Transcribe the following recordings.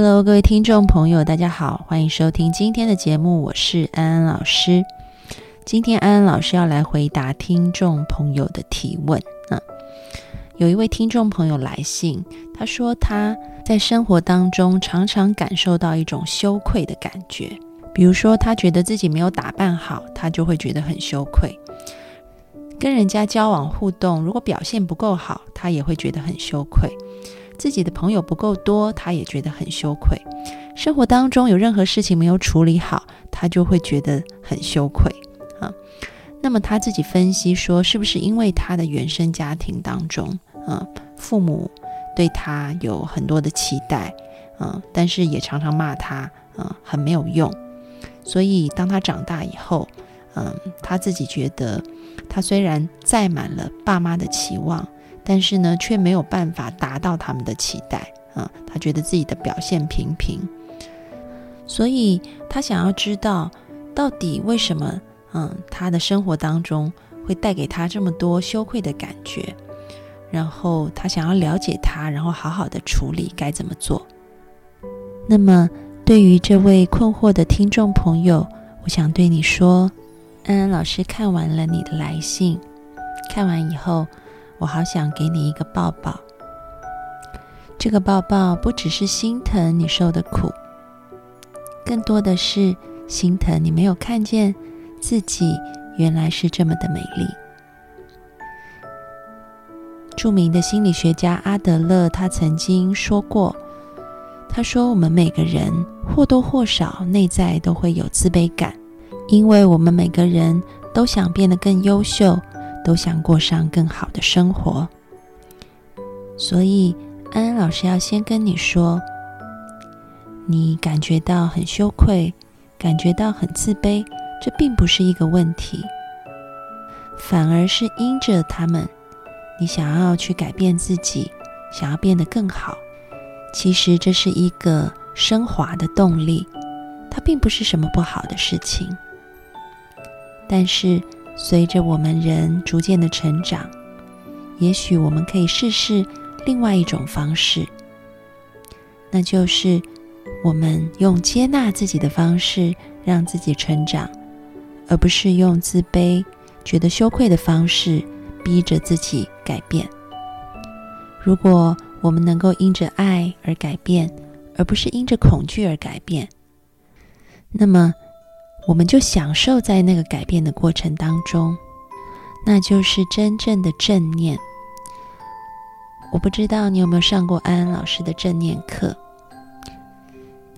Hello，各位听众朋友，大家好，欢迎收听今天的节目，我是安安老师。今天安安老师要来回答听众朋友的提问啊。有一位听众朋友来信，他说他在生活当中常常感受到一种羞愧的感觉，比如说他觉得自己没有打扮好，他就会觉得很羞愧；跟人家交往互动，如果表现不够好，他也会觉得很羞愧；自己的朋友不够多，他也觉得很羞愧；生活当中有任何事情没有处理好，他就会觉得很羞愧啊。那么他自己分析说，是不是因为他的原生家庭当中？嗯，父母对他有很多的期待，嗯，但是也常常骂他，嗯，很没有用。所以当他长大以后，嗯，他自己觉得，他虽然载满了爸妈的期望，但是呢，却没有办法达到他们的期待，啊，他觉得自己的表现平平。所以他想要知道，到底为什么，嗯，他的生活当中会带给他这么多羞愧的感觉。然后他想要了解他，然后好好的处理该怎么做。那么，对于这位困惑的听众朋友，我想对你说，安安老师看完了你的来信，看完以后，我好想给你一个抱抱。这个抱抱不只是心疼你受的苦，更多的是心疼你没有看见自己原来是这么的美丽。著名的心理学家阿德勒，他曾经说过：“他说，我们每个人或多或少内在都会有自卑感，因为我们每个人都想变得更优秀，都想过上更好的生活。所以，安安老师要先跟你说，你感觉到很羞愧，感觉到很自卑，这并不是一个问题，反而是因着他们。”你想要去改变自己，想要变得更好，其实这是一个升华的动力，它并不是什么不好的事情。但是随着我们人逐渐的成长，也许我们可以试试另外一种方式，那就是我们用接纳自己的方式让自己成长，而不是用自卑、觉得羞愧的方式。逼着自己改变。如果我们能够因着爱而改变，而不是因着恐惧而改变，那么我们就享受在那个改变的过程当中，那就是真正的正念。我不知道你有没有上过安安老师的正念课，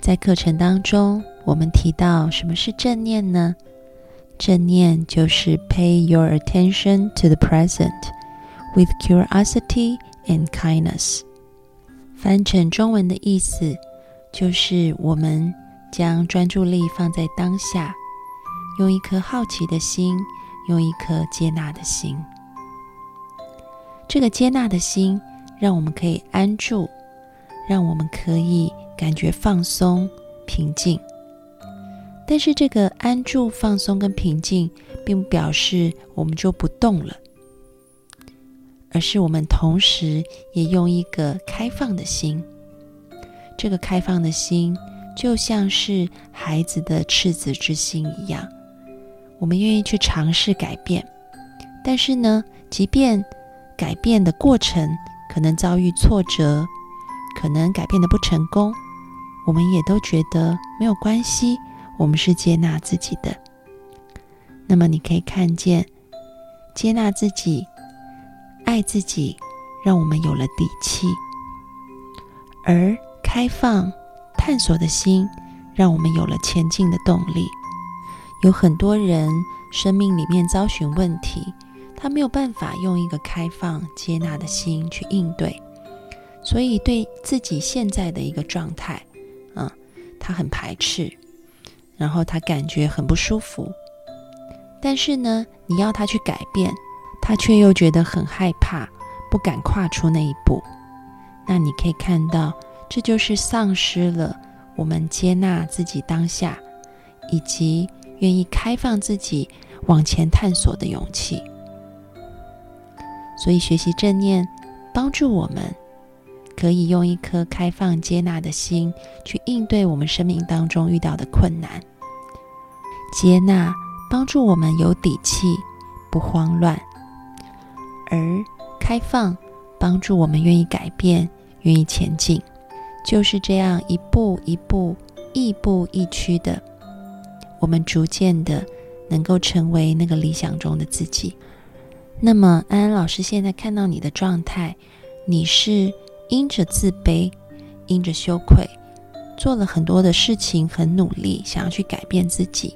在课程当中，我们提到什么是正念呢？正念就是 pay your attention to the present with curiosity and kindness。翻成中文的意思就是我们将专注力放在当下，用一颗好奇的心，用一颗接纳的心。这个接纳的心让我们可以安住，让我们可以感觉放松、平静。但是这个安住、放松跟平静，并不表示我们就不动了，而是我们同时也用一个开放的心。这个开放的心，就像是孩子的赤子之心一样，我们愿意去尝试改变。但是呢，即便改变的过程可能遭遇挫折，可能改变的不成功，我们也都觉得没有关系。我们是接纳自己的，那么你可以看见，接纳自己、爱自己，让我们有了底气；而开放、探索的心，让我们有了前进的动力。有很多人生命里面遭寻问题，他没有办法用一个开放、接纳的心去应对，所以对自己现在的一个状态，嗯，他很排斥，然后他感觉很不舒服。但是呢，你要他去改变，他却又觉得很害怕，不敢跨出那一步。那你可以看到，这就是丧失了我们接纳自己当下，以及愿意开放自己往前探索的勇气。所以，学习正念帮助我们，可以用一颗开放接纳的心去应对我们生命当中遇到的困难，接纳。帮助我们有底气，不慌乱；而开放帮助我们愿意改变，愿意前进。就是这样一步一步、亦步亦趋的，我们逐渐的能够成为那个理想中的自己。那么，安安老师现在看到你的状态，你是因着自卑、因着羞愧，做了很多的事情，很努力，想要去改变自己。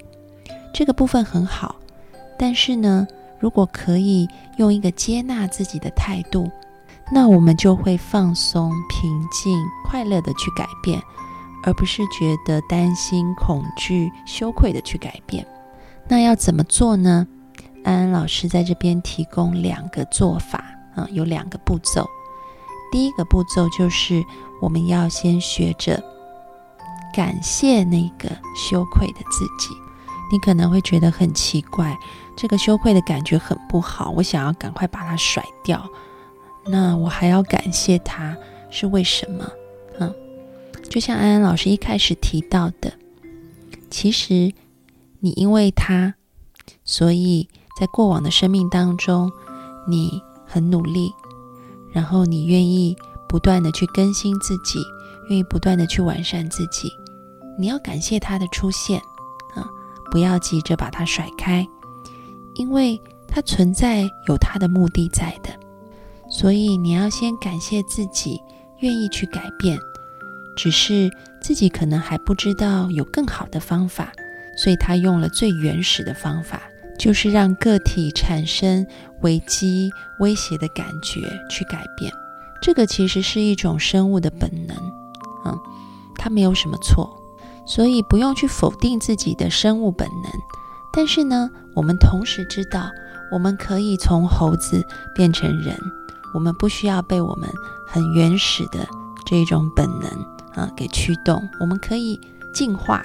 这个部分很好，但是呢，如果可以用一个接纳自己的态度，那我们就会放松、平静、快乐的去改变，而不是觉得担心、恐惧、羞愧的去改变。那要怎么做呢？安安老师在这边提供两个做法啊，有两个步骤。第一个步骤就是我们要先学着感谢那个羞愧的自己。你可能会觉得很奇怪，这个羞愧的感觉很不好，我想要赶快把它甩掉。那我还要感谢他，是为什么？就像安安老师一开始提到的，其实你因为他，所以在过往的生命当中，你很努力，然后你愿意不断的去更新自己，愿意不断的去完善自己。你要感谢他的出现啊。不要急着把他甩开，因为他存在有他的目的在的，所以你要先感谢自己愿意去改变，只是自己可能还不知道有更好的方法，所以他用了最原始的方法，就是让个体产生危机威胁的感觉去改变。这个其实是一种生物的本能，嗯，它没有什么错。所以不用去否定自己的生物本能，但是呢，我们同时知道，我们可以从猴子变成人，我们不需要被我们很原始的这一种本能啊给驱动，我们可以进化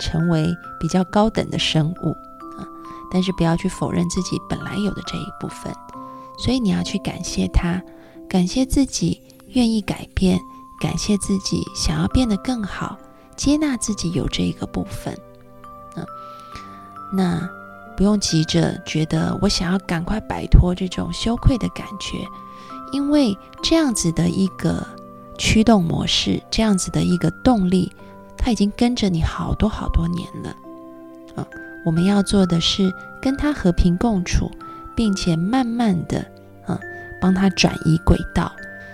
成为比较高等的生物啊，但是不要去否认自己本来有的这一部分，所以你要去感谢他，感谢自己愿意改变，感谢自己想要变得更好。接纳自己有这一个部分，嗯，那不用急着觉得我想要赶快摆脱这种羞愧的感觉，因为这样子的一个驱动模式，这样子的一个动力，它已经跟着你好多好多年了，啊，我们要做的是跟它和平共处，并且慢慢的，啊，帮它转移轨道。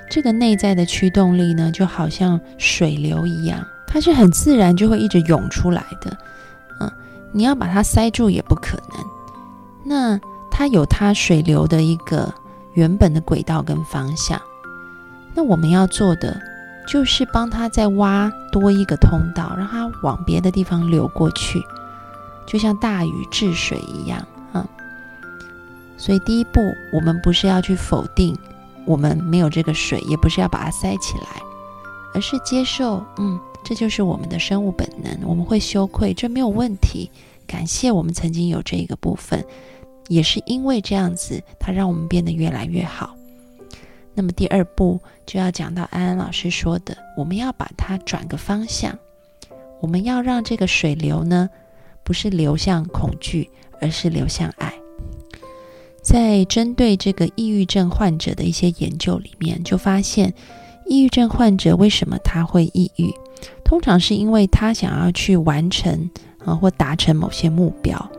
这个内在的驱动力呢，就好像水流一样。它是很自然就会一直涌出来的，嗯，你要把它塞住也不可能。那它有它水流的一个原本的轨道跟方向，那我们要做的就是帮他再挖多一个通道，让它往别的地方流过去，就像大禹治水一样啊。所以第一步，我们不是要去否定我们没有这个水，也不是要把它塞起来，而是接受，嗯。这就是我们的生物本能，我们会羞愧，这没有问题。感谢我们曾经有这一个部分，也是因为这样子，它让我们变得越来越好。那么第二步就要讲到安安老师说的，我们要把它转个方向，我们要让这个水流呢，不是流向恐惧，而是流向爱。在针对这个抑郁症患者的一些研究里面，就发现，抑郁症患者为什么他会抑郁？通常是因为他想要去完成啊或达成某些目标，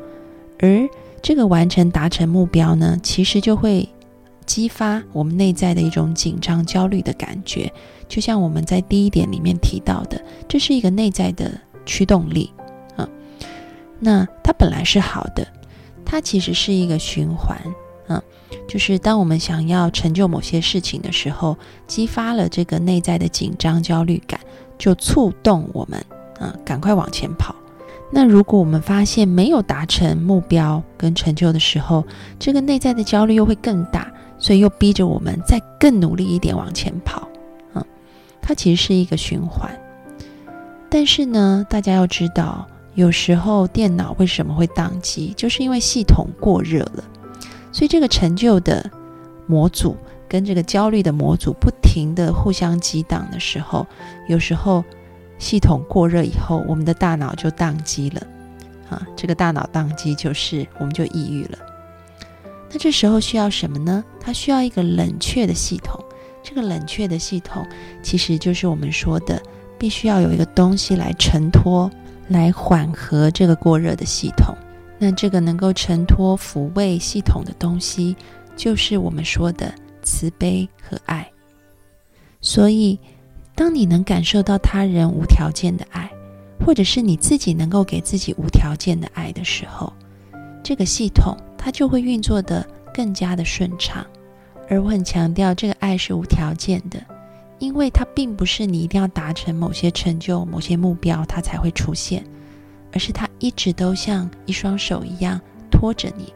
而这个完成达成目标呢，其实就会激发我们内在的一种紧张焦虑的感觉。就像我们在第一点里面提到的，这是一个内在的驱动力啊。那它本来是好的，它其实是一个循环啊。就是当我们想要成就某些事情的时候，激发了这个内在的紧张、焦虑感，就触动我们啊，赶快往前跑。那如果我们发现没有达成目标跟成就的时候，这个内在的焦虑又会更大，所以又逼着我们再更努力一点往前跑。嗯，它其实是一个循环。但是呢，大家要知道，有时候电脑为什么会宕机，就是因为系统过热了。所以这个成就的模组跟这个焦虑的模组不停的互相激荡的时候，有时候。系统过热以后，我们的大脑就宕机了，啊，这个大脑宕机就是我们就抑郁了。那这时候需要什么呢？它需要一个冷却的系统。这个冷却的系统其实就是我们说的，必须要有一个东西来承托、来缓和这个过热的系统。那这个能够承托、抚慰系统的东西，就是我们说的慈悲和爱。所以。当你能感受到他人无条件的爱，或者是你自己能够给自己无条件的爱的时候，这个系统它就会运作的更加的顺畅。而我很强调，这个爱是无条件的，因为它并不是你一定要达成某些成就、某些目标它才会出现，而是它一直都像一双手一样拖着你，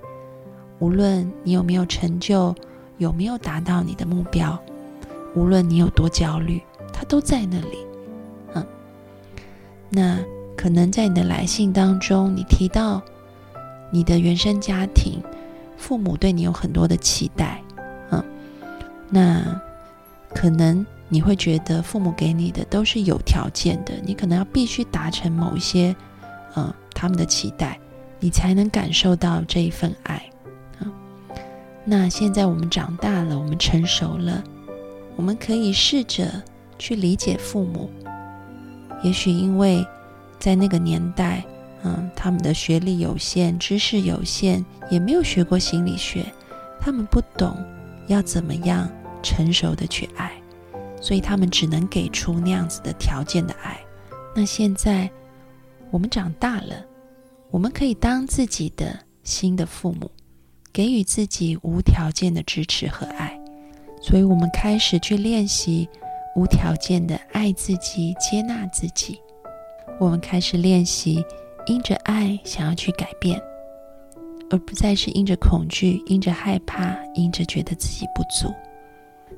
无论你有没有成就，有没有达到你的目标，无论你有多焦虑。它都在那里，嗯，那可能在你的来信当中，你提到你的原生家庭，父母对你有很多的期待，嗯，那可能你会觉得父母给你的都是有条件的，你可能要必须达成某一些，嗯，他们的期待，你才能感受到这一份爱，嗯，那现在我们长大了，我们成熟了，我们可以试着。去理解父母，也许因为在那个年代，嗯，他们的学历有限，知识有限，也没有学过心理学，他们不懂要怎么样成熟的去爱，所以他们只能给出那样子的条件的爱。那现在我们长大了，我们可以当自己的新的父母，给予自己无条件的支持和爱，所以我们开始去练习。无条件的爱自己，接纳自己。我们开始练习，因着爱想要去改变，而不再是因着恐惧、因着害怕、因着觉得自己不足。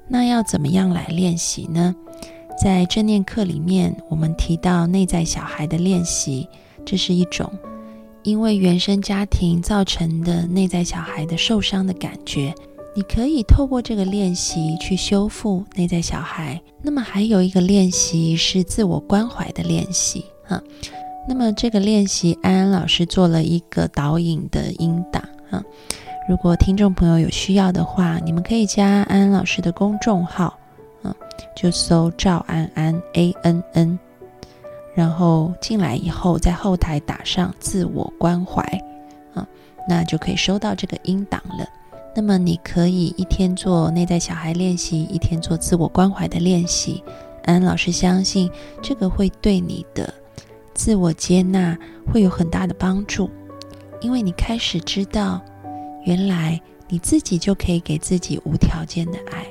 那要怎么样来练习呢？在正念课里面，我们提到内在小孩的练习，这是一种因为原生家庭造成的内在小孩的受伤的感觉。你可以透过这个练习去修复内在小孩。那么还有一个练习是自我关怀的练习哈。那么这个练习，安安老师做了一个导引的音档哈。如果听众朋友有需要的话，你们可以加安安老师的公众号，嗯，就搜赵安安 A N N，然后进来以后在后台打上自我关怀，啊，那就可以收到这个音档了。那么你可以一天做内在小孩练习，一天做自我关怀的练习。安安老师相信这个会对你的自我接纳会有很大的帮助，因为你开始知道，原来你自己就可以给自己无条件的爱。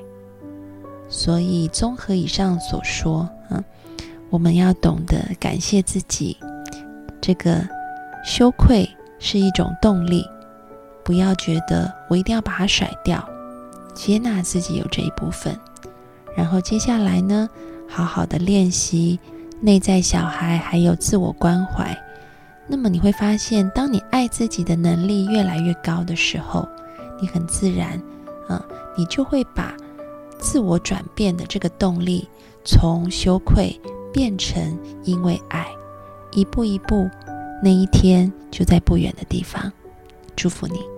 所以综合以上所说，嗯，我们要懂得感谢自己，这个羞愧是一种动力。不要觉得我一定要把它甩掉，接纳自己有这一部分，然后接下来呢，好好的练习内在小孩还有自我关怀。那么你会发现，当你爱自己的能力越来越高的时候，你很自然，啊，你就会把自我转变的这个动力从羞愧变成因为爱，一步一步，那一天就在不远的地方。祝福你。